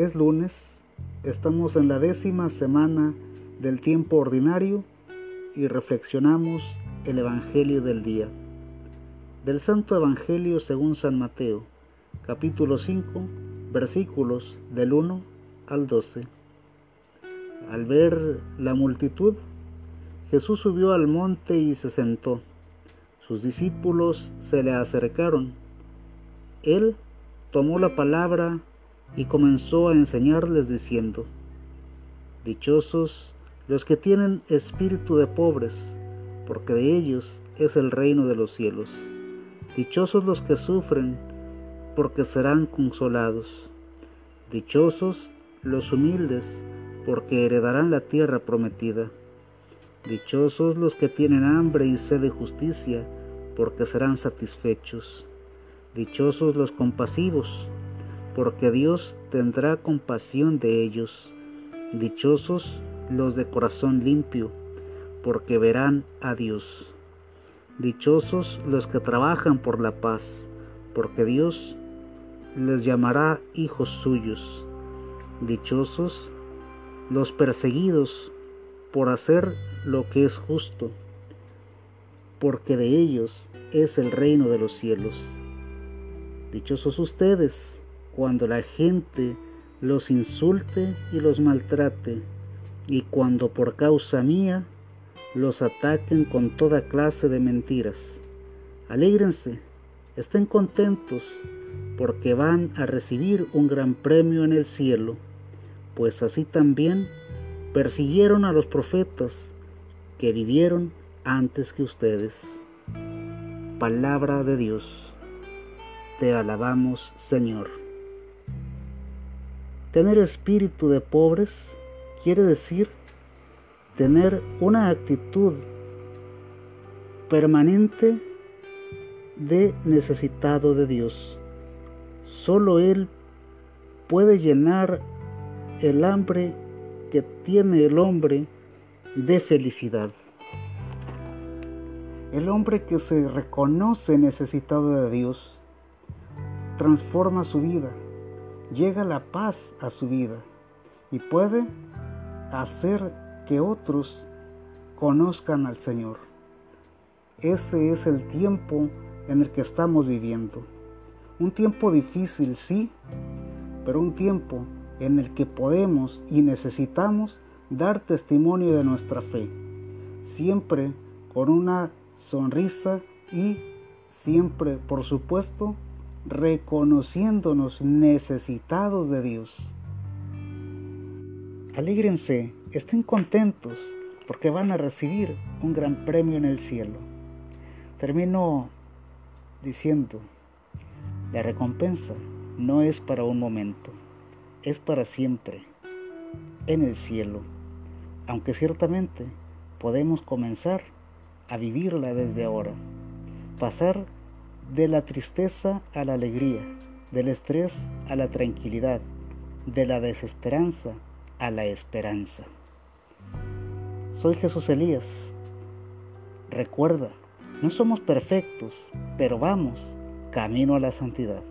Es lunes, estamos en la décima semana del tiempo ordinario y reflexionamos el Evangelio del día. Del Santo Evangelio según San Mateo, capítulo 5, versículos del 1 al 12. Al ver la multitud, Jesús subió al monte y se sentó. Sus discípulos se le acercaron. Él tomó la palabra y comenzó a enseñarles diciendo, Dichosos los que tienen espíritu de pobres, porque de ellos es el reino de los cielos. Dichosos los que sufren, porque serán consolados. Dichosos los humildes, porque heredarán la tierra prometida. Dichosos los que tienen hambre y sed de justicia, porque serán satisfechos. Dichosos los compasivos, porque Dios tendrá compasión de ellos. Dichosos los de corazón limpio, porque verán a Dios. Dichosos los que trabajan por la paz, porque Dios les llamará hijos suyos. Dichosos los perseguidos por hacer lo que es justo, porque de ellos es el reino de los cielos. Dichosos ustedes cuando la gente los insulte y los maltrate, y cuando por causa mía los ataquen con toda clase de mentiras. Alégrense, estén contentos, porque van a recibir un gran premio en el cielo, pues así también persiguieron a los profetas que vivieron antes que ustedes. Palabra de Dios. Te alabamos, Señor. Tener espíritu de pobres quiere decir tener una actitud permanente de necesitado de Dios. Solo Él puede llenar el hambre que tiene el hombre de felicidad. El hombre que se reconoce necesitado de Dios transforma su vida, llega la paz a su vida y puede hacer que otros conozcan al Señor. Ese es el tiempo en el que estamos viviendo. Un tiempo difícil, sí, pero un tiempo en el que podemos y necesitamos dar testimonio de nuestra fe, siempre con una sonrisa y siempre, por supuesto, reconociéndonos necesitados de Dios. Alégrense, estén contentos, porque van a recibir un gran premio en el cielo. Termino diciendo, la recompensa no es para un momento, es para siempre, en el cielo, aunque ciertamente podemos comenzar a vivirla desde ahora, pasar de la tristeza a la alegría, del estrés a la tranquilidad, de la desesperanza a la esperanza. Soy Jesús Elías. Recuerda, no somos perfectos, pero vamos camino a la santidad.